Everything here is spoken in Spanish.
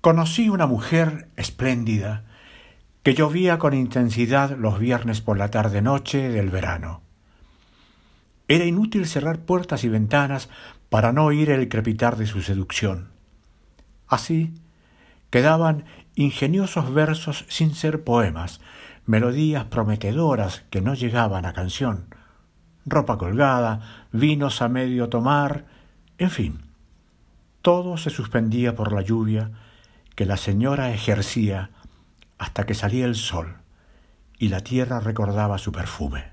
Conocí una mujer espléndida que llovía con intensidad los viernes por la tarde-noche del verano. Era inútil cerrar puertas y ventanas para no oír el crepitar de su seducción. Así quedaban ingeniosos versos sin ser poemas, melodías prometedoras que no llegaban a canción, ropa colgada, vinos a medio tomar, en fin, todo se suspendía por la lluvia que la señora ejercía hasta que salía el sol y la tierra recordaba su perfume.